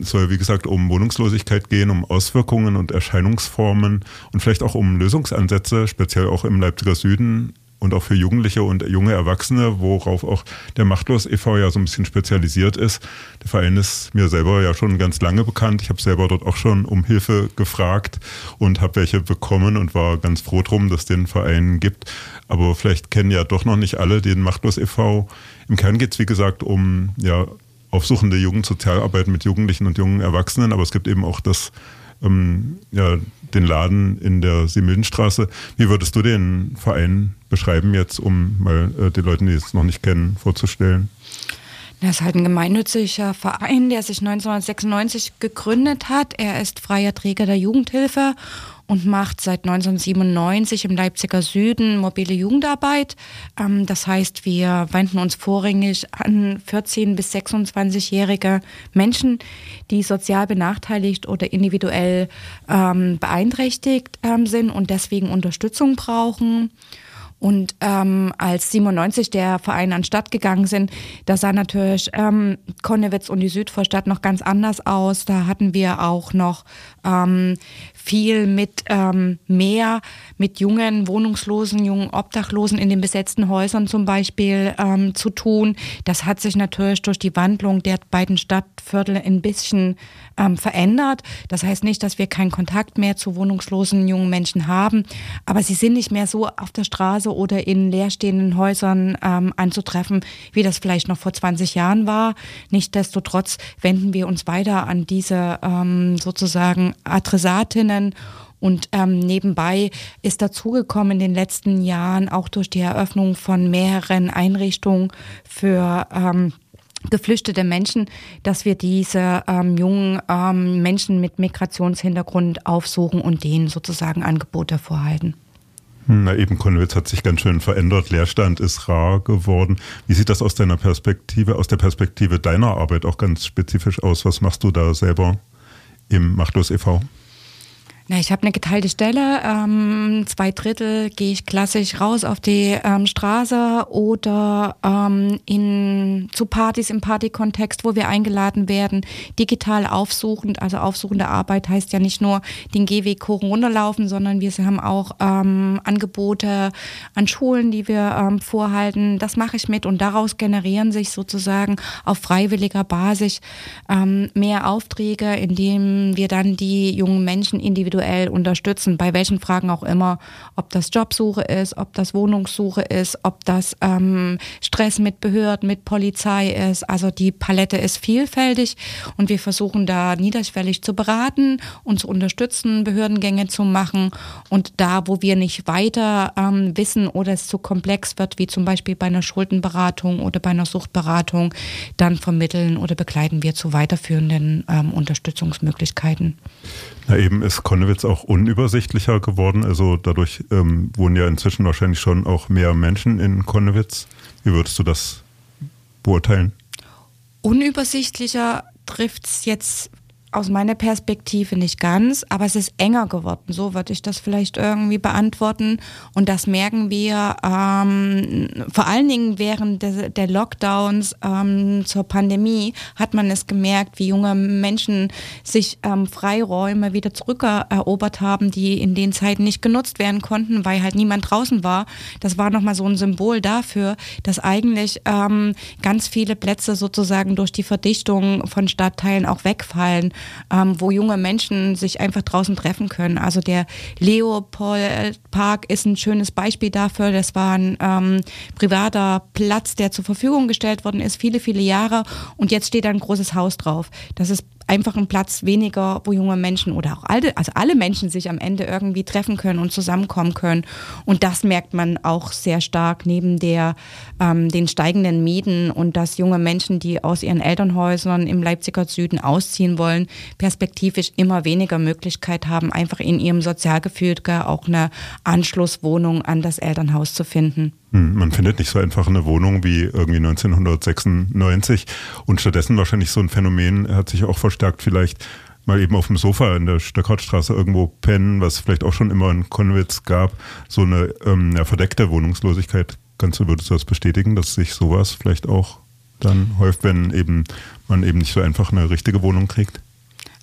Es soll, wie gesagt, um Wohnungslosigkeit gehen, um Auswirkungen und Erscheinungsformen und vielleicht auch um Lösungsansätze, speziell auch im Leipziger Süden und auch für Jugendliche und junge Erwachsene, worauf auch der Machtlos e.V. ja so ein bisschen spezialisiert ist. Der Verein ist mir selber ja schon ganz lange bekannt. Ich habe selber dort auch schon um Hilfe gefragt und habe welche bekommen und war ganz froh drum, dass es den Verein gibt. Aber vielleicht kennen ja doch noch nicht alle den Machtlos e.V. Im Kern geht es, wie gesagt, um ja, aufsuchende Jugendsozialarbeit mit Jugendlichen und jungen Erwachsenen, aber es gibt eben auch das ähm, ja, den Laden in der Simildenstraße. Wie würdest du den Verein beschreiben jetzt, um mal äh, den Leuten, die es noch nicht kennen, vorzustellen? Das ist halt ein gemeinnütziger Verein, der sich 1996 gegründet hat. Er ist freier Träger der Jugendhilfe und macht seit 1997 im Leipziger Süden mobile Jugendarbeit. Ähm, das heißt, wir wenden uns vorrangig an 14- bis 26-jährige Menschen, die sozial benachteiligt oder individuell ähm, beeinträchtigt ähm, sind und deswegen Unterstützung brauchen. Und ähm, als 97 der Verein an Stadt gegangen sind, da sah natürlich ähm, Konnewitz und die Südvorstadt noch ganz anders aus. Da hatten wir auch noch ähm, viel mit ähm, mehr, mit jungen Wohnungslosen, jungen Obdachlosen in den besetzten Häusern zum Beispiel ähm, zu tun. Das hat sich natürlich durch die Wandlung der beiden Stadtviertel ein bisschen ähm, verändert. Das heißt nicht, dass wir keinen Kontakt mehr zu wohnungslosen jungen Menschen haben, aber sie sind nicht mehr so auf der Straße oder in leerstehenden Häusern ähm, anzutreffen, wie das vielleicht noch vor 20 Jahren war. Nichtsdestotrotz wenden wir uns weiter an diese ähm, sozusagen Adressatinnen und ähm, nebenbei ist dazugekommen in den letzten Jahren auch durch die Eröffnung von mehreren Einrichtungen für ähm, geflüchtete Menschen, dass wir diese ähm, jungen ähm, Menschen mit Migrationshintergrund aufsuchen und denen sozusagen Angebote vorhalten. Na eben, Konwitz hat sich ganz schön verändert. Leerstand ist rar geworden. Wie sieht das aus deiner Perspektive, aus der Perspektive deiner Arbeit auch ganz spezifisch aus? Was machst du da selber im Machtlos e.V.? Na, ich habe eine geteilte Stelle. Ähm, zwei Drittel gehe ich klassisch raus auf die ähm, Straße oder ähm, in, zu Partys im Partykontext, wo wir eingeladen werden, digital aufsuchend. Also aufsuchende Arbeit heißt ja nicht nur den Gehweg hoch und runter laufen, sondern wir haben auch ähm, Angebote an Schulen, die wir ähm, vorhalten. Das mache ich mit und daraus generieren sich sozusagen auf freiwilliger Basis ähm, mehr Aufträge, indem wir dann die jungen Menschen individuell individuell unterstützen, bei welchen Fragen auch immer, ob das Jobsuche ist, ob das Wohnungssuche ist, ob das ähm, Stress mit Behörden, mit Polizei ist. Also die Palette ist vielfältig und wir versuchen da niederschwellig zu beraten und zu unterstützen, Behördengänge zu machen und da, wo wir nicht weiter ähm, wissen oder es zu komplex wird, wie zum Beispiel bei einer Schuldenberatung oder bei einer Suchtberatung, dann vermitteln oder begleiten wir zu weiterführenden ähm, Unterstützungsmöglichkeiten. Na eben ist Konnewitz auch unübersichtlicher geworden. Also dadurch ähm, wohnen ja inzwischen wahrscheinlich schon auch mehr Menschen in Konnewitz. Wie würdest du das beurteilen? Unübersichtlicher trifft es jetzt aus meiner Perspektive nicht ganz, aber es ist enger geworden. So würde ich das vielleicht irgendwie beantworten. Und das merken wir ähm, vor allen Dingen während der, der Lockdowns ähm, zur Pandemie hat man es gemerkt, wie junge Menschen sich ähm, Freiräume wieder zurückerobert haben, die in den Zeiten nicht genutzt werden konnten, weil halt niemand draußen war. Das war nochmal so ein Symbol dafür, dass eigentlich ähm, ganz viele Plätze sozusagen durch die Verdichtung von Stadtteilen auch wegfallen ähm, wo junge Menschen sich einfach draußen treffen können. Also der Leopold-Park ist ein schönes Beispiel dafür. Das war ein ähm, privater Platz, der zur Verfügung gestellt worden ist, viele, viele Jahre. Und jetzt steht da ein großes Haus drauf. Das ist einfach ein Platz weniger, wo junge Menschen oder auch alle, also alle Menschen sich am Ende irgendwie treffen können und zusammenkommen können. Und das merkt man auch sehr stark neben der, ähm, den steigenden Mieten und dass junge Menschen, die aus ihren Elternhäusern im Leipziger Süden ausziehen wollen, perspektivisch immer weniger Möglichkeit haben, einfach in ihrem Sozialgefüge auch eine Anschlusswohnung an das Elternhaus zu finden. Hm, man findet nicht so einfach eine Wohnung wie irgendwie 1996 und stattdessen wahrscheinlich so ein Phänomen hat sich auch verstärkt vielleicht mal eben auf dem Sofa in der Stöckertstraße irgendwo pennen, was vielleicht auch schon immer in Konwitz gab, so eine ähm, ja, verdeckte Wohnungslosigkeit. Kannst du, würdest du das bestätigen, dass sich sowas vielleicht auch dann häuft, wenn eben man eben nicht so einfach eine richtige Wohnung kriegt?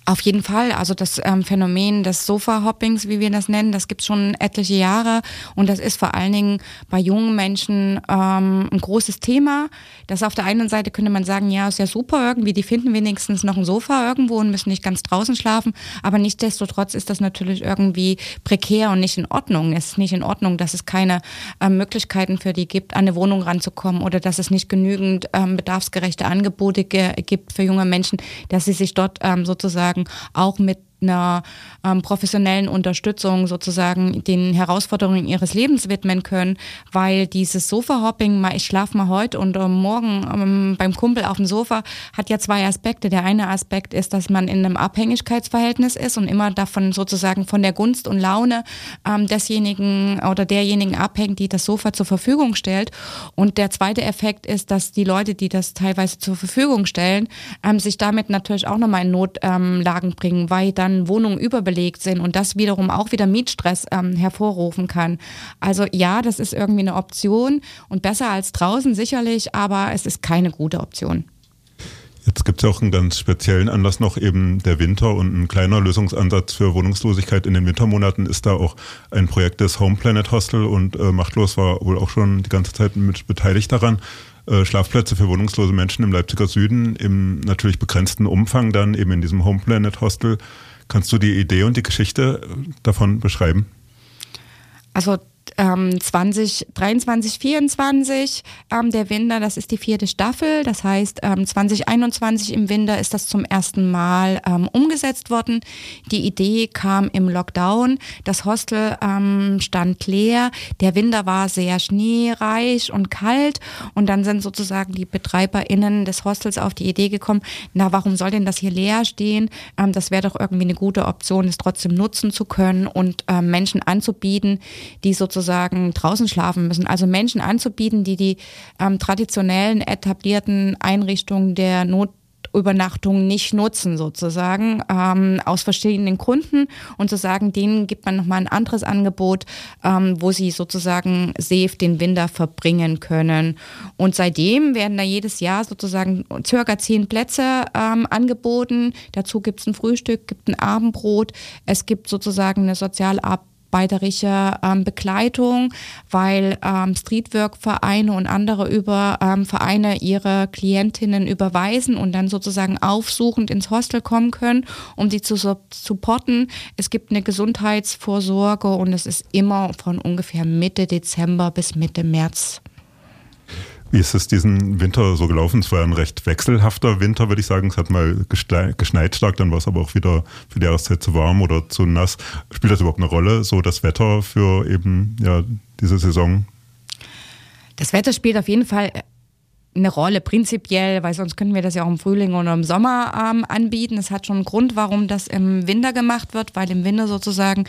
Auf jeden Fall. Also das ähm, Phänomen des Sofa-Hoppings, wie wir das nennen, das gibt es schon etliche Jahre. Und das ist vor allen Dingen bei jungen Menschen ähm, ein großes Thema. Das auf der einen Seite könnte man sagen, ja, ist ja super irgendwie, die finden wenigstens noch ein Sofa irgendwo und müssen nicht ganz draußen schlafen. Aber nichtsdestotrotz ist das natürlich irgendwie prekär und nicht in Ordnung. Es ist nicht in Ordnung, dass es keine äh, Möglichkeiten für die gibt, an eine Wohnung ranzukommen oder dass es nicht genügend ähm, bedarfsgerechte Angebote gibt für junge Menschen, dass sie sich dort ähm, sozusagen sozusagen auch mit einer ähm, professionellen Unterstützung sozusagen den Herausforderungen ihres Lebens widmen können, weil dieses Sofa-Hopping, ich schlafe mal heute und ähm, morgen ähm, beim Kumpel auf dem Sofa, hat ja zwei Aspekte. Der eine Aspekt ist, dass man in einem Abhängigkeitsverhältnis ist und immer davon sozusagen von der Gunst und Laune ähm, desjenigen oder derjenigen abhängt, die das Sofa zur Verfügung stellt. Und der zweite Effekt ist, dass die Leute, die das teilweise zur Verfügung stellen, ähm, sich damit natürlich auch nochmal in Notlagen bringen, weil dann dann Wohnungen überbelegt sind und das wiederum auch wieder Mietstress ähm, hervorrufen kann. Also ja, das ist irgendwie eine Option und besser als draußen sicherlich, aber es ist keine gute Option. Jetzt gibt es ja auch einen ganz speziellen Anlass noch, eben der Winter und ein kleiner Lösungsansatz für Wohnungslosigkeit in den Wintermonaten ist da auch ein Projekt des Home Planet Hostel und äh, Machtlos war wohl auch schon die ganze Zeit mit beteiligt daran. Äh, Schlafplätze für wohnungslose Menschen im Leipziger Süden im natürlich begrenzten Umfang dann eben in diesem Home Planet Hostel Kannst du die Idee und die Geschichte davon beschreiben? Also ähm, 2023, 24 ähm, der Winter, das ist die vierte Staffel. Das heißt, ähm, 2021 im Winter ist das zum ersten Mal ähm, umgesetzt worden. Die Idee kam im Lockdown. Das Hostel ähm, stand leer. Der Winter war sehr schneereich und kalt. Und dann sind sozusagen die BetreiberInnen des Hostels auf die Idee gekommen, na, warum soll denn das hier leer stehen? Ähm, das wäre doch irgendwie eine gute Option, es trotzdem nutzen zu können und ähm, Menschen anzubieten, die sozusagen sozusagen draußen schlafen müssen. Also Menschen anzubieten, die die ähm, traditionellen etablierten Einrichtungen der Notübernachtung nicht nutzen sozusagen ähm, aus verschiedenen Gründen und zu sagen, denen gibt man nochmal ein anderes Angebot, ähm, wo sie sozusagen safe den Winter verbringen können. Und seitdem werden da jedes Jahr sozusagen circa zehn Plätze ähm, angeboten. Dazu gibt es ein Frühstück, gibt ein Abendbrot, es gibt sozusagen eine Sozialarbeit mitarbeiterische ähm, Begleitung, weil ähm, Streetwork-Vereine und andere über ähm, Vereine ihre Klientinnen überweisen und dann sozusagen aufsuchend ins Hostel kommen können, um sie zu supporten. Es gibt eine Gesundheitsvorsorge und es ist immer von ungefähr Mitte Dezember bis Mitte März wie ist es diesen Winter so gelaufen? Es war ein recht wechselhafter Winter, würde ich sagen. Es hat mal geschneit stark, dann war es aber auch wieder für die Jahreszeit zu warm oder zu nass. Spielt das überhaupt eine Rolle, so das Wetter für eben ja, diese Saison? Das Wetter spielt auf jeden Fall eine Rolle prinzipiell, weil sonst könnten wir das ja auch im Frühling oder im Sommer ähm, anbieten. Es hat schon einen Grund, warum das im Winter gemacht wird, weil im Winter sozusagen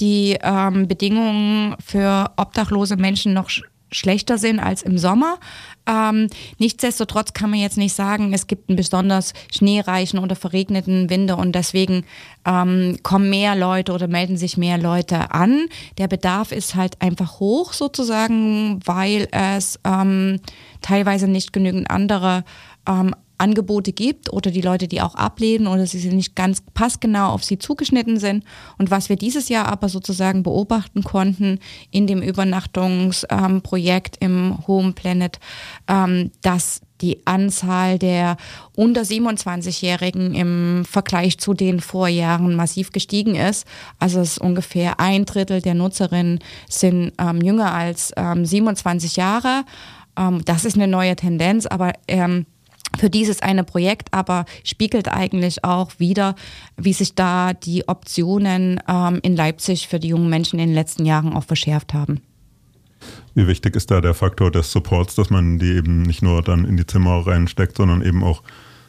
die ähm, Bedingungen für obdachlose Menschen noch schlechter sind als im Sommer. Ähm, nichtsdestotrotz kann man jetzt nicht sagen, es gibt einen besonders schneereichen oder verregneten Winter und deswegen ähm, kommen mehr Leute oder melden sich mehr Leute an. Der Bedarf ist halt einfach hoch sozusagen, weil es ähm, teilweise nicht genügend andere ähm, Angebote gibt oder die Leute, die auch ablehnen oder sie nicht ganz passgenau auf sie zugeschnitten sind. Und was wir dieses Jahr aber sozusagen beobachten konnten in dem Übernachtungsprojekt ähm, im Home Planet, ähm, dass die Anzahl der unter 27-Jährigen im Vergleich zu den Vorjahren massiv gestiegen ist. Also es ist ungefähr ein Drittel der Nutzerinnen sind ähm, jünger als ähm, 27 Jahre. Ähm, das ist eine neue Tendenz, aber ähm, für dieses eine Projekt, aber spiegelt eigentlich auch wieder, wie sich da die Optionen ähm, in Leipzig für die jungen Menschen in den letzten Jahren auch verschärft haben. Wie wichtig ist da der Faktor des Supports, dass man die eben nicht nur dann in die Zimmer reinsteckt, sondern eben auch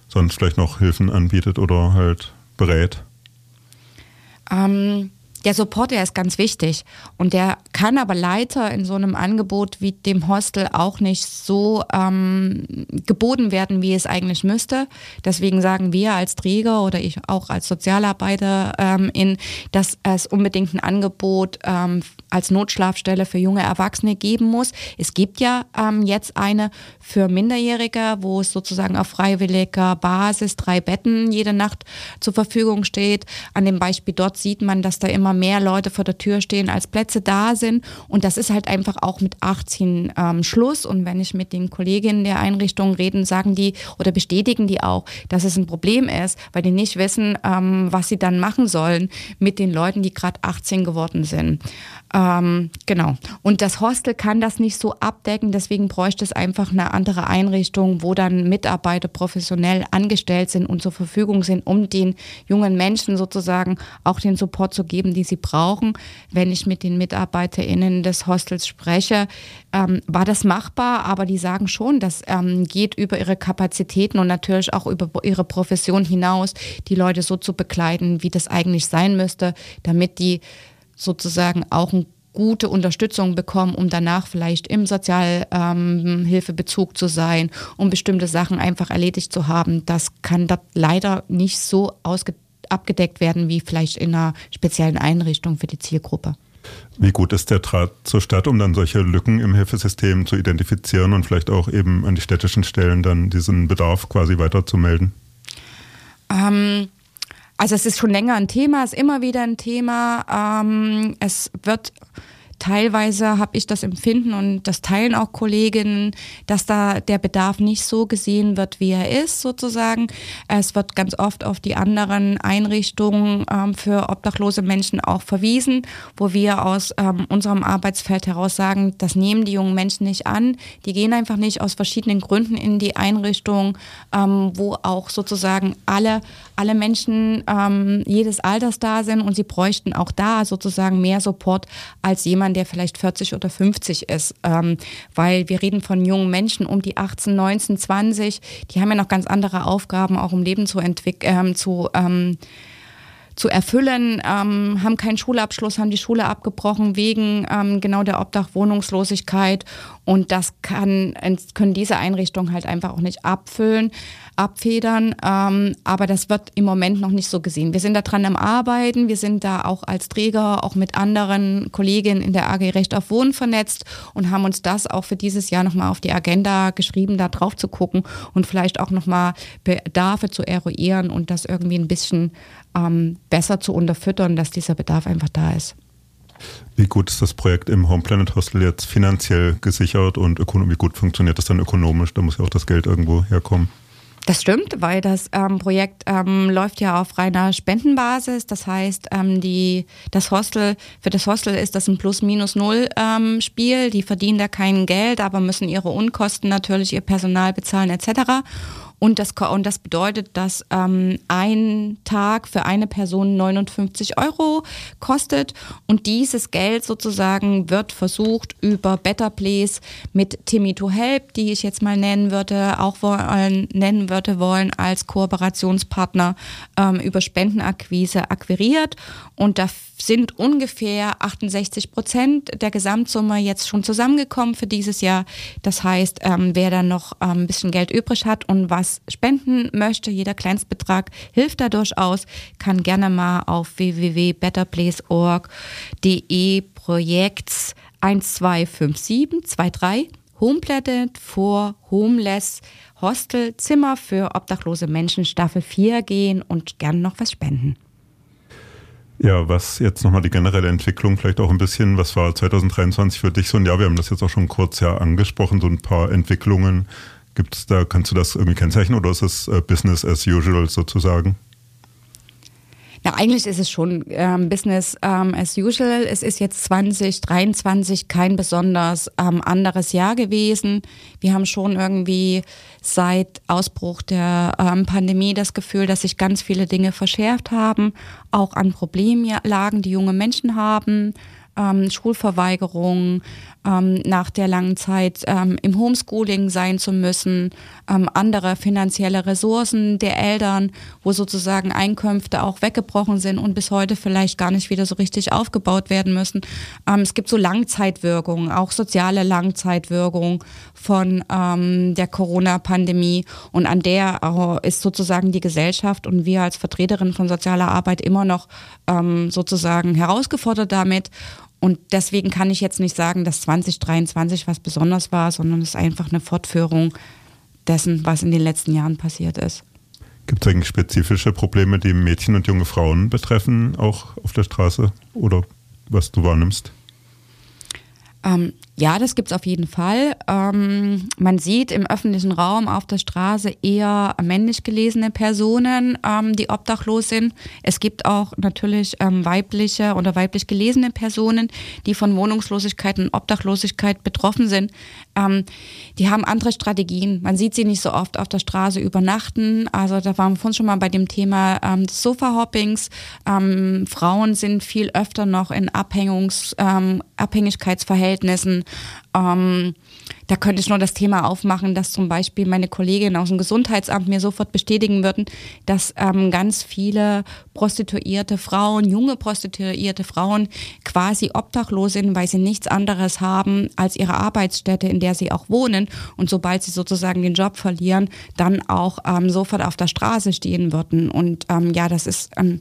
sonst vielleicht noch Hilfen anbietet oder halt berät? Ähm, der Support, der ist ganz wichtig. Und der kann aber leider in so einem Angebot wie dem Hostel auch nicht so ähm, geboten werden, wie es eigentlich müsste. Deswegen sagen wir als Träger oder ich auch als Sozialarbeiter ähm, in, dass es unbedingt ein Angebot ähm, als Notschlafstelle für junge Erwachsene geben muss. Es gibt ja ähm, jetzt eine für Minderjährige, wo es sozusagen auf freiwilliger Basis drei Betten jede Nacht zur Verfügung steht. An dem Beispiel dort sieht man, dass da immer mehr Leute vor der Tür stehen, als Plätze da sind. Und das ist halt einfach auch mit 18 ähm, Schluss. Und wenn ich mit den Kolleginnen der Einrichtung reden, sagen die oder bestätigen die auch, dass es ein Problem ist, weil die nicht wissen, ähm, was sie dann machen sollen mit den Leuten, die gerade 18 geworden sind. Ähm, genau. Und das Hostel kann das nicht so abdecken, deswegen bräuchte es einfach eine andere Einrichtung, wo dann Mitarbeiter professionell angestellt sind und zur Verfügung sind, um den jungen Menschen sozusagen auch den Support zu geben, die sie brauchen. Wenn ich mit den MitarbeiterInnen des Hostels spreche, ähm, war das machbar, aber die sagen schon, das ähm, geht über ihre Kapazitäten und natürlich auch über ihre Profession hinaus, die Leute so zu begleiten, wie das eigentlich sein müsste, damit die sozusagen auch eine gute Unterstützung bekommen, um danach vielleicht im Sozialhilfebezug ähm, zu sein, um bestimmte Sachen einfach erledigt zu haben. Das kann dort leider nicht so abgedeckt werden wie vielleicht in einer speziellen Einrichtung für die Zielgruppe. Wie gut ist der Draht zur Stadt, um dann solche Lücken im Hilfesystem zu identifizieren und vielleicht auch eben an die städtischen Stellen dann diesen Bedarf quasi weiterzumelden? Ähm, also es ist schon länger ein Thema, ist immer wieder ein Thema. Ähm, es wird teilweise habe ich das Empfinden und das teilen auch Kolleginnen, dass da der Bedarf nicht so gesehen wird, wie er ist sozusagen. Es wird ganz oft auf die anderen Einrichtungen ähm, für obdachlose Menschen auch verwiesen, wo wir aus ähm, unserem Arbeitsfeld heraus sagen, das nehmen die jungen Menschen nicht an. Die gehen einfach nicht aus verschiedenen Gründen in die Einrichtung, ähm, wo auch sozusagen alle, alle Menschen ähm, jedes Alters da sind und sie bräuchten auch da sozusagen mehr Support als jemand, der vielleicht 40 oder 50 ist. Ähm, weil wir reden von jungen Menschen um die 18, 19, 20. Die haben ja noch ganz andere Aufgaben, auch um Leben zu entwickeln, ähm, zu ähm, zu erfüllen, ähm, haben keinen Schulabschluss, haben die Schule abgebrochen wegen ähm, genau der Obdachwohnungslosigkeit und das kann, können diese Einrichtungen halt einfach auch nicht abfüllen abfedern. Ähm, aber das wird im Moment noch nicht so gesehen. Wir sind da dran am Arbeiten. Wir sind da auch als Träger, auch mit anderen Kolleginnen in der AG Recht auf Wohnen vernetzt und haben uns das auch für dieses Jahr nochmal auf die Agenda geschrieben, da drauf zu gucken und vielleicht auch nochmal Bedarfe zu eruieren und das irgendwie ein bisschen ähm, besser zu unterfüttern, dass dieser Bedarf einfach da ist. Wie gut ist das Projekt im Home Planet Hostel jetzt finanziell gesichert und wie gut funktioniert das dann ökonomisch? Da muss ja auch das Geld irgendwo herkommen. Das stimmt, weil das ähm, Projekt ähm, läuft ja auf reiner Spendenbasis. Das heißt, ähm, die, das Hostel, für das Hostel ist das ein Plus-Minus-Null-Spiel. Ähm, die verdienen da kein Geld, aber müssen ihre Unkosten natürlich, ihr Personal bezahlen etc. Und das, und das bedeutet, dass ähm, ein Tag für eine Person 59 Euro kostet. Und dieses Geld sozusagen wird versucht über Better Place mit Timmy to Help, die ich jetzt mal nennen würde, auch wollen, nennen würde wollen als Kooperationspartner ähm, über Spendenakquise akquiriert. Und da sind ungefähr 68 Prozent der Gesamtsumme jetzt schon zusammengekommen für dieses Jahr. Das heißt, ähm, wer dann noch ähm, ein bisschen Geld übrig hat und was spenden möchte, jeder Kleinstbetrag hilft da durchaus, kann gerne mal auf www.betterplace.org.de Projekts 125723 Homeplanet vor Homeless Hostel Zimmer für obdachlose Menschen Staffel 4 gehen und gerne noch was spenden. Ja, was jetzt nochmal die generelle Entwicklung, vielleicht auch ein bisschen, was war 2023 für dich so ein Jahr? Wir haben das jetzt auch schon kurz ja angesprochen, so ein paar Entwicklungen. Gibt es da, kannst du das irgendwie kennzeichnen oder ist es äh, Business as usual sozusagen? Ja, eigentlich ist es schon ähm, Business ähm, as usual. Es ist jetzt 2023 kein besonders ähm, anderes Jahr gewesen. Wir haben schon irgendwie seit Ausbruch der ähm, Pandemie das Gefühl, dass sich ganz viele Dinge verschärft haben, auch an Problemlagen, die junge Menschen haben ähm, Schulverweigerung, ähm, nach der langen Zeit ähm, im Homeschooling sein zu müssen, ähm, andere finanzielle Ressourcen der Eltern, wo sozusagen Einkünfte auch weggebrochen sind und bis heute vielleicht gar nicht wieder so richtig aufgebaut werden müssen. Ähm, es gibt so Langzeitwirkungen, auch soziale Langzeitwirkungen von ähm, der Corona-Pandemie und an der äh, ist sozusagen die Gesellschaft und wir als Vertreterin von sozialer Arbeit immer noch ähm, sozusagen herausgefordert damit. Und deswegen kann ich jetzt nicht sagen, dass 2023 was besonders war, sondern es ist einfach eine Fortführung dessen, was in den letzten Jahren passiert ist. Gibt es eigentlich spezifische Probleme, die Mädchen und junge Frauen betreffen, auch auf der Straße oder was du wahrnimmst? Ähm, ja, das gibt es auf jeden Fall. Ähm, man sieht im öffentlichen Raum auf der Straße eher männlich gelesene Personen, ähm, die obdachlos sind. Es gibt auch natürlich ähm, weibliche oder weiblich gelesene Personen, die von Wohnungslosigkeit und Obdachlosigkeit betroffen sind. Ähm, die haben andere Strategien. Man sieht sie nicht so oft auf der Straße übernachten. Also da waren wir vorhin schon mal bei dem Thema ähm, des Sofa-Hoppings. Ähm, Frauen sind viel öfter noch in Abhängungs, Abhängigkeitsverhältnissen ähm, da könnte ich nur das Thema aufmachen, dass zum Beispiel meine Kolleginnen aus dem Gesundheitsamt mir sofort bestätigen würden, dass ähm, ganz viele prostituierte Frauen, junge prostituierte Frauen quasi obdachlos sind, weil sie nichts anderes haben als ihre Arbeitsstätte, in der sie auch wohnen. Und sobald sie sozusagen den Job verlieren, dann auch ähm, sofort auf der Straße stehen würden. Und ähm, ja, das ist ähm,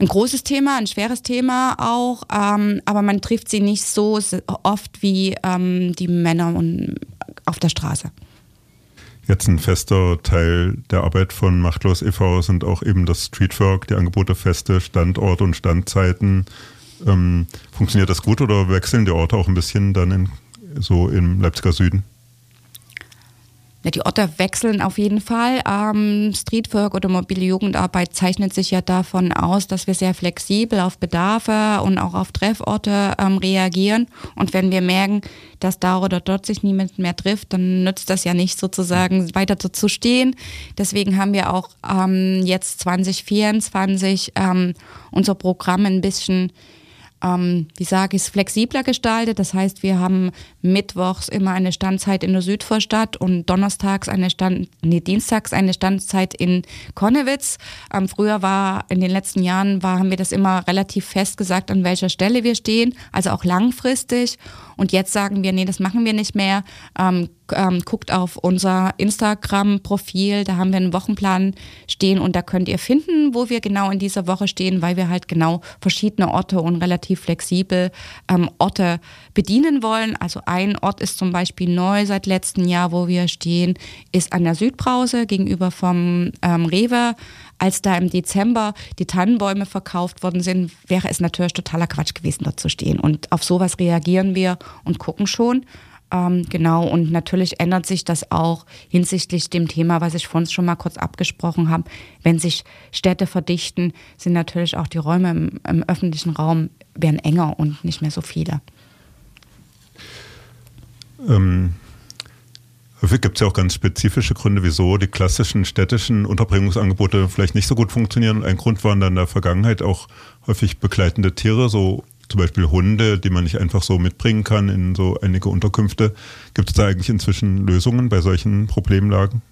ein großes Thema, ein schweres Thema auch, ähm, aber man trifft sie nicht so oft wie ähm, die Männer auf der Straße. Jetzt ein fester Teil der Arbeit von Machtlos e.V. sind auch eben das Streetwork, die Angebote feste Standorte und Standzeiten. Ähm, funktioniert das gut oder wechseln die Orte auch ein bisschen dann in, so im Leipziger Süden? Ja, die Orte wechseln auf jeden Fall. Ähm, Streetwork oder mobile Jugendarbeit zeichnet sich ja davon aus, dass wir sehr flexibel auf Bedarfe und auch auf Trefforte ähm, reagieren. Und wenn wir merken, dass da oder dort sich niemand mehr trifft, dann nützt das ja nicht sozusagen weiter zu stehen. Deswegen haben wir auch ähm, jetzt 2024 ähm, unser Programm ein bisschen ähm, wie sage ich es, flexibler gestaltet. Das heißt, wir haben mittwochs immer eine Standzeit in der Südvorstadt und donnerstags eine Stand, nee, dienstags eine Standzeit in Konnewitz. Ähm, früher war, in den letzten Jahren war, haben wir das immer relativ fest gesagt, an welcher Stelle wir stehen, also auch langfristig. Und jetzt sagen wir, nee, das machen wir nicht mehr. Ähm, ähm, guckt auf unser Instagram-Profil, da haben wir einen Wochenplan stehen und da könnt ihr finden, wo wir genau in dieser Woche stehen, weil wir halt genau verschiedene Orte und relativ flexibel ähm, Orte bedienen wollen. Also ein Ort ist zum Beispiel neu seit letztem Jahr, wo wir stehen, ist an der Südbrause gegenüber vom ähm, Rewe als da im Dezember die Tannenbäume verkauft worden sind, wäre es natürlich totaler Quatsch gewesen, dort zu stehen. Und auf sowas reagieren wir und gucken schon. Ähm, genau, und natürlich ändert sich das auch hinsichtlich dem Thema, was ich vorhin schon mal kurz abgesprochen habe. Wenn sich Städte verdichten, sind natürlich auch die Räume im, im öffentlichen Raum werden enger und nicht mehr so viele. Ähm, häufig gibt es ja auch ganz spezifische Gründe, wieso die klassischen städtischen Unterbringungsangebote vielleicht nicht so gut funktionieren. Ein Grund waren dann in der Vergangenheit auch häufig begleitende Tiere, so zum Beispiel Hunde, die man nicht einfach so mitbringen kann in so einige Unterkünfte. Gibt es da eigentlich inzwischen Lösungen bei solchen Problemlagen?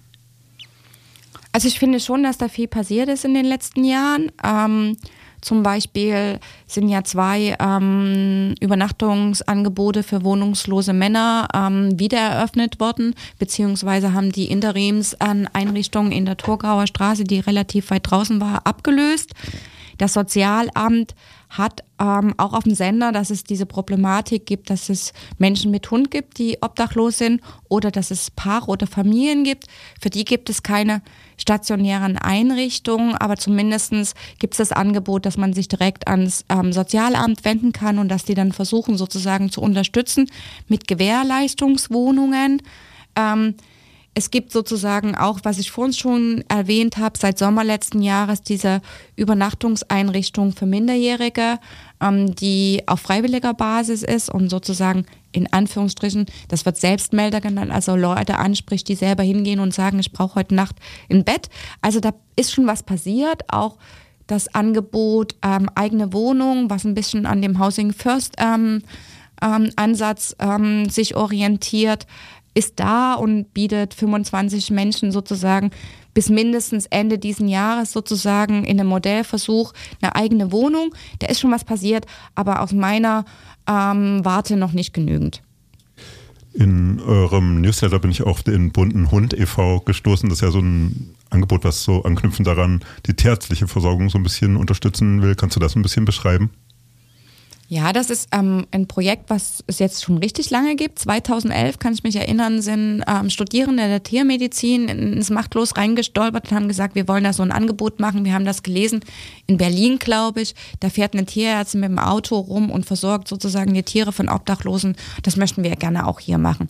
Also ich finde schon, dass da viel passiert ist in den letzten Jahren. Ähm, zum Beispiel sind ja zwei ähm, Übernachtungsangebote für wohnungslose Männer ähm, wieder worden, beziehungsweise haben die Interimseinrichtungen in der Torgauer Straße, die relativ weit draußen war, abgelöst. Das Sozialamt hat ähm, auch auf dem Sender, dass es diese Problematik gibt, dass es Menschen mit Hund gibt, die obdachlos sind oder dass es Paare oder Familien gibt. Für die gibt es keine stationären Einrichtungen, aber zumindest gibt es das Angebot, dass man sich direkt ans ähm, Sozialamt wenden kann und dass die dann versuchen sozusagen zu unterstützen mit Gewährleistungswohnungen. Ähm, es gibt sozusagen auch, was ich vorhin schon erwähnt habe, seit Sommer letzten Jahres diese Übernachtungseinrichtung für Minderjährige, ähm, die auf freiwilliger Basis ist und sozusagen in Anführungsstrichen, das wird Selbstmelder genannt, also Leute anspricht, die selber hingehen und sagen, ich brauche heute Nacht ein Bett. Also da ist schon was passiert, auch das Angebot ähm, eigene Wohnung, was ein bisschen an dem Housing First ähm, ähm, Ansatz ähm, sich orientiert, ist da und bietet 25 Menschen sozusagen bis mindestens Ende diesen Jahres sozusagen in einem Modellversuch eine eigene Wohnung. Da ist schon was passiert, aber aus meiner ähm, Warte noch nicht genügend. In eurem Newsletter bin ich auf den bunten Hund e.V. gestoßen. Das ist ja so ein Angebot, was so anknüpfend daran die tierärztliche Versorgung so ein bisschen unterstützen will. Kannst du das ein bisschen beschreiben? Ja, das ist ähm, ein Projekt, was es jetzt schon richtig lange gibt. 2011, kann ich mich erinnern, sind ähm, Studierende der Tiermedizin ins Machtlos reingestolpert und haben gesagt, wir wollen da so ein Angebot machen. Wir haben das gelesen in Berlin, glaube ich. Da fährt eine Tierärztin mit dem Auto rum und versorgt sozusagen die Tiere von Obdachlosen. Das möchten wir gerne auch hier machen.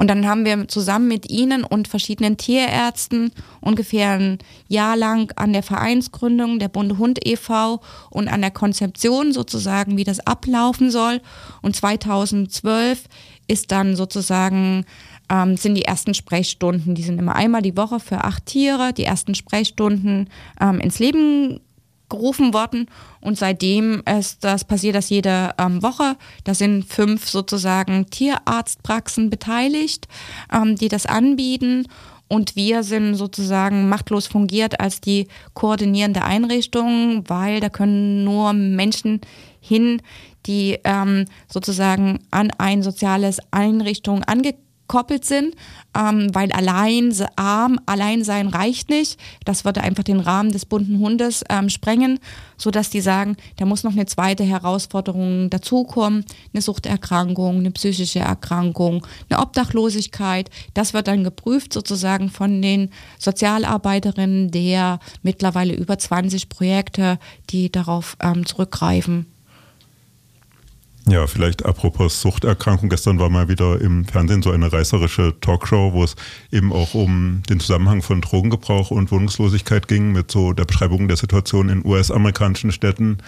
Und dann haben wir zusammen mit ihnen und verschiedenen Tierärzten ungefähr ein Jahr lang an der Vereinsgründung der Bunde Hund e.V. und an der Konzeption sozusagen, wie das ablaufen soll. Und 2012 ist dann sozusagen ähm, sind die ersten Sprechstunden, die sind immer einmal die Woche für acht Tiere, die ersten Sprechstunden ähm, ins Leben gerufen worden und seitdem ist das passiert das jede ähm, Woche. Da sind fünf sozusagen Tierarztpraxen beteiligt, ähm, die das anbieten und wir sind sozusagen machtlos fungiert als die koordinierende Einrichtung, weil da können nur Menschen hin, die ähm, sozusagen an ein soziales Einrichtung angekommen gekoppelt sind, ähm, weil allein arm, allein sein reicht nicht. Das würde einfach den Rahmen des bunten Hundes ähm, sprengen, sodass die sagen, da muss noch eine zweite Herausforderung dazukommen, eine Suchterkrankung, eine psychische Erkrankung, eine Obdachlosigkeit. Das wird dann geprüft sozusagen von den Sozialarbeiterinnen der mittlerweile über 20 Projekte, die darauf ähm, zurückgreifen. Ja, vielleicht apropos Suchterkrankung. Gestern war mal wieder im Fernsehen so eine reißerische Talkshow, wo es eben auch um den Zusammenhang von Drogengebrauch und Wohnungslosigkeit ging, mit so der Beschreibung der Situation in US-amerikanischen Städten.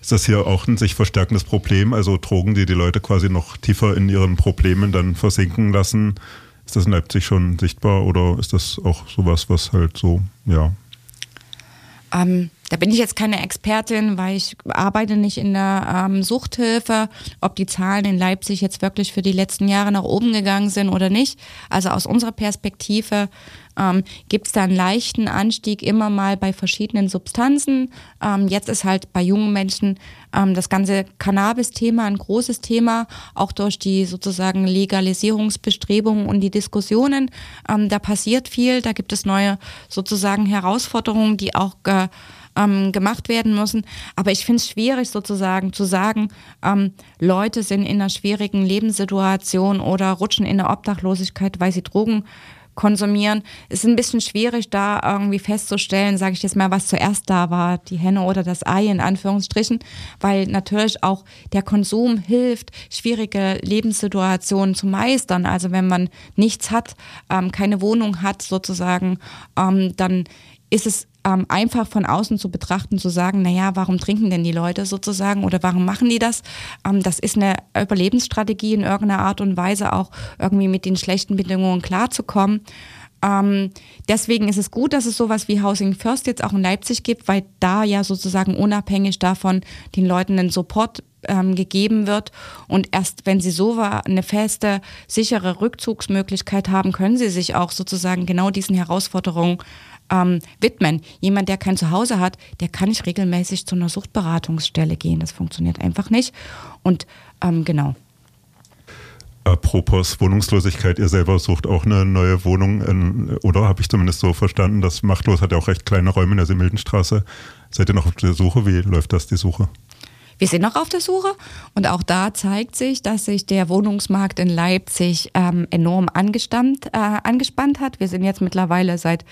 Ist das hier auch ein sich verstärkendes Problem? Also Drogen, die die Leute quasi noch tiefer in ihren Problemen dann versinken lassen. Ist das in Leipzig schon sichtbar oder ist das auch sowas, was halt so, ja? Ähm, da bin ich jetzt keine Expertin, weil ich arbeite nicht in der ähm, Suchthilfe, ob die Zahlen in Leipzig jetzt wirklich für die letzten Jahre nach oben gegangen sind oder nicht. Also aus unserer Perspektive ähm, gibt es da einen leichten Anstieg immer mal bei verschiedenen Substanzen. Ähm, jetzt ist halt bei jungen Menschen ähm, das ganze Cannabis-Thema ein großes Thema, auch durch die sozusagen Legalisierungsbestrebungen und die Diskussionen. Ähm, da passiert viel, da gibt es neue sozusagen Herausforderungen, die auch äh, ähm, gemacht werden müssen. Aber ich finde es schwierig sozusagen zu sagen, ähm, Leute sind in einer schwierigen Lebenssituation oder rutschen in eine Obdachlosigkeit, weil sie Drogen konsumieren. Es ist ein bisschen schwierig, da irgendwie festzustellen, sage ich jetzt mal, was zuerst da war, die Henne oder das Ei in Anführungsstrichen, weil natürlich auch der Konsum hilft, schwierige Lebenssituationen zu meistern. Also wenn man nichts hat, ähm, keine Wohnung hat sozusagen, ähm, dann ist es ähm, einfach von außen zu betrachten, zu sagen, naja, warum trinken denn die Leute sozusagen oder warum machen die das? Ähm, das ist eine Überlebensstrategie in irgendeiner Art und Weise auch irgendwie mit den schlechten Bedingungen klarzukommen. Ähm, deswegen ist es gut, dass es sowas wie Housing First jetzt auch in Leipzig gibt, weil da ja sozusagen unabhängig davon den Leuten einen Support ähm, gegeben wird. Und erst wenn sie so eine feste, sichere Rückzugsmöglichkeit haben, können sie sich auch sozusagen genau diesen Herausforderungen ähm, widmen. Jemand, der kein Zuhause hat, der kann nicht regelmäßig zu einer Suchtberatungsstelle gehen. Das funktioniert einfach nicht. Und ähm, genau. Apropos Wohnungslosigkeit, ihr selber sucht auch eine neue Wohnung, in, oder habe ich zumindest so verstanden, das Machtlos hat ja auch recht kleine Räume in der Simildenstraße. Seid ihr noch auf der Suche? Wie läuft das, die Suche? Wir sind noch auf der Suche und auch da zeigt sich, dass sich der Wohnungsmarkt in Leipzig ähm, enorm angespannt, äh, angespannt hat. Wir sind jetzt mittlerweile seit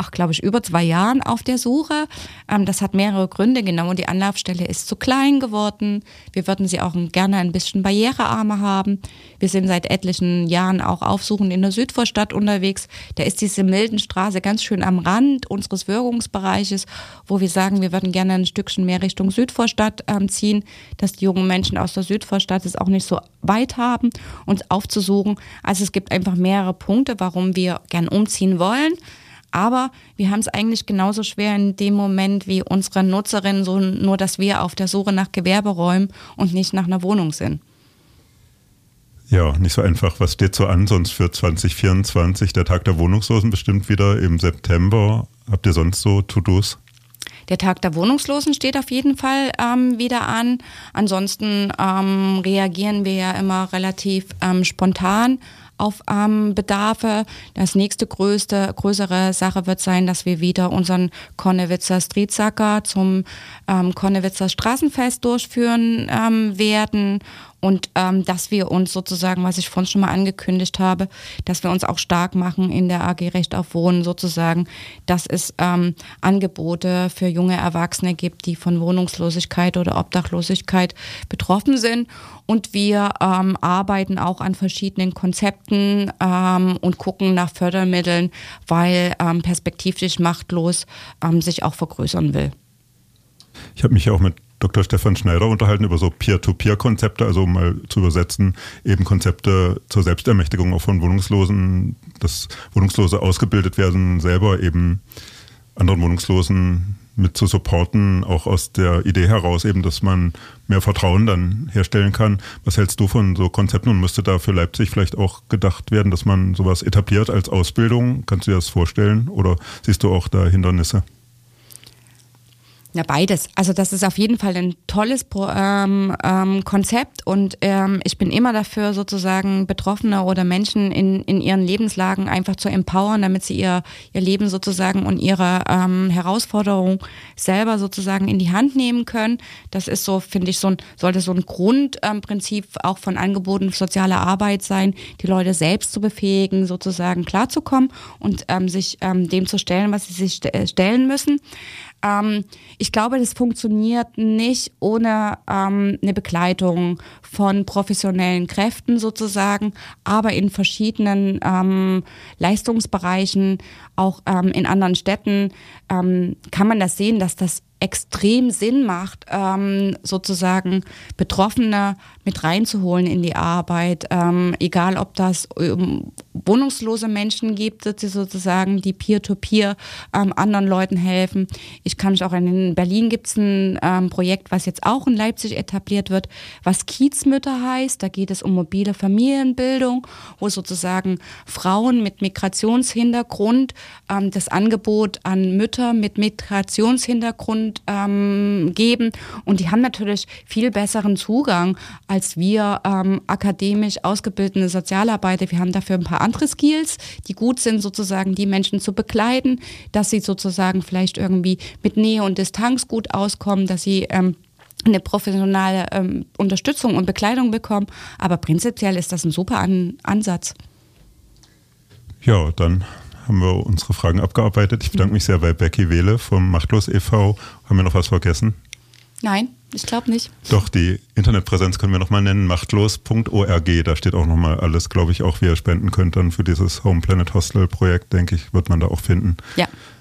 ach, glaube ich, über zwei Jahren auf der Suche. Ähm, das hat mehrere Gründe. Genau, die Anlaufstelle ist zu klein geworden. Wir würden sie auch gerne ein bisschen barrierearmer haben. Wir sind seit etlichen Jahren auch aufsuchend in der Südvorstadt unterwegs. Da ist diese Mildenstraße ganz schön am Rand unseres Wirkungsbereiches, wo wir sagen, wir würden gerne ein Stückchen mehr Richtung Südvorstadt ähm, ziehen, dass die jungen Menschen aus der Südvorstadt es auch nicht so weit haben, uns aufzusuchen. Also es gibt einfach mehrere Punkte, warum wir gern umziehen wollen. Aber wir haben es eigentlich genauso schwer in dem Moment wie unsere Nutzerinnen, so nur dass wir auf der Suche nach Gewerberäumen und nicht nach einer Wohnung sind. Ja, nicht so einfach. Was steht so an sonst für 2024? Der Tag der Wohnungslosen bestimmt wieder im September. Habt ihr sonst so To-Dos? Der Tag der Wohnungslosen steht auf jeden Fall ähm, wieder an. Ansonsten ähm, reagieren wir ja immer relativ ähm, spontan auf ähm, Bedarfe. Das nächste größte, größere Sache wird sein, dass wir wieder unseren Konnewitzer Streetsacker zum ähm, Konnewitzer Straßenfest durchführen ähm, werden und ähm, dass wir uns sozusagen, was ich vorhin schon mal angekündigt habe, dass wir uns auch stark machen in der AG Recht auf Wohnen sozusagen, dass es ähm, Angebote für junge Erwachsene gibt, die von Wohnungslosigkeit oder Obdachlosigkeit betroffen sind. Und wir ähm, arbeiten auch an verschiedenen Konzepten ähm, und gucken nach Fördermitteln, weil ähm, perspektivisch machtlos ähm, sich auch vergrößern will. Ich habe mich auch mit Dr. Stefan Schneider unterhalten über so Peer-to-Peer-Konzepte, also um mal zu übersetzen, eben Konzepte zur Selbstermächtigung auch von Wohnungslosen, dass Wohnungslose ausgebildet werden, selber eben anderen Wohnungslosen mit zu supporten, auch aus der Idee heraus eben, dass man mehr Vertrauen dann herstellen kann. Was hältst du von so Konzepten und müsste da für Leipzig vielleicht auch gedacht werden, dass man sowas etabliert als Ausbildung? Kannst du dir das vorstellen oder siehst du auch da Hindernisse? Ja, beides. Also das ist auf jeden Fall ein tolles ähm, ähm, Konzept und ähm, ich bin immer dafür, sozusagen Betroffene oder Menschen in, in ihren Lebenslagen einfach zu empowern, damit sie ihr, ihr Leben sozusagen und ihre ähm, Herausforderung selber sozusagen in die Hand nehmen können. Das ist so, finde ich, so ein, sollte so ein Grundprinzip auch von Angeboten sozialer Arbeit sein, die Leute selbst zu befähigen, sozusagen klarzukommen und ähm, sich ähm, dem zu stellen, was sie sich stellen müssen. Ähm, ich glaube, das funktioniert nicht ohne ähm, eine Begleitung von professionellen Kräften sozusagen, aber in verschiedenen ähm, Leistungsbereichen, auch ähm, in anderen Städten, ähm, kann man das sehen, dass das extrem Sinn macht, ähm, sozusagen Betroffene mit reinzuholen in die Arbeit, ähm, egal ob das ähm, wohnungslose Menschen gibt, die sozusagen die Peer-to-Peer -Peer, ähm, anderen Leuten helfen. Ich kann mich auch in Berlin gibt es ein ähm, Projekt, was jetzt auch in Leipzig etabliert wird, was Kiezmütter heißt. Da geht es um mobile Familienbildung, wo sozusagen Frauen mit Migrationshintergrund ähm, das Angebot an Mütter mit Migrationshintergrund Hintergrund ähm, geben. Und die haben natürlich viel besseren Zugang als wir ähm, akademisch ausgebildete Sozialarbeiter. Wir haben dafür ein paar andere Skills, die gut sind, sozusagen die Menschen zu begleiten, dass sie sozusagen vielleicht irgendwie mit Nähe und Distanz gut auskommen, dass sie ähm, eine professionelle ähm, Unterstützung und Bekleidung bekommen. Aber prinzipiell ist das ein super An Ansatz. Ja, dann haben wir unsere Fragen abgearbeitet. Ich bedanke mich sehr bei Becky Wehle vom Machtlos e.V. Haben wir noch was vergessen? Nein, ich glaube nicht. Doch, die Internetpräsenz können wir nochmal nennen, machtlos.org. Da steht auch nochmal alles, glaube ich, auch wie ihr spenden könnt dann für dieses Home Planet Hostel Projekt, denke ich, wird man da auch finden. Ja.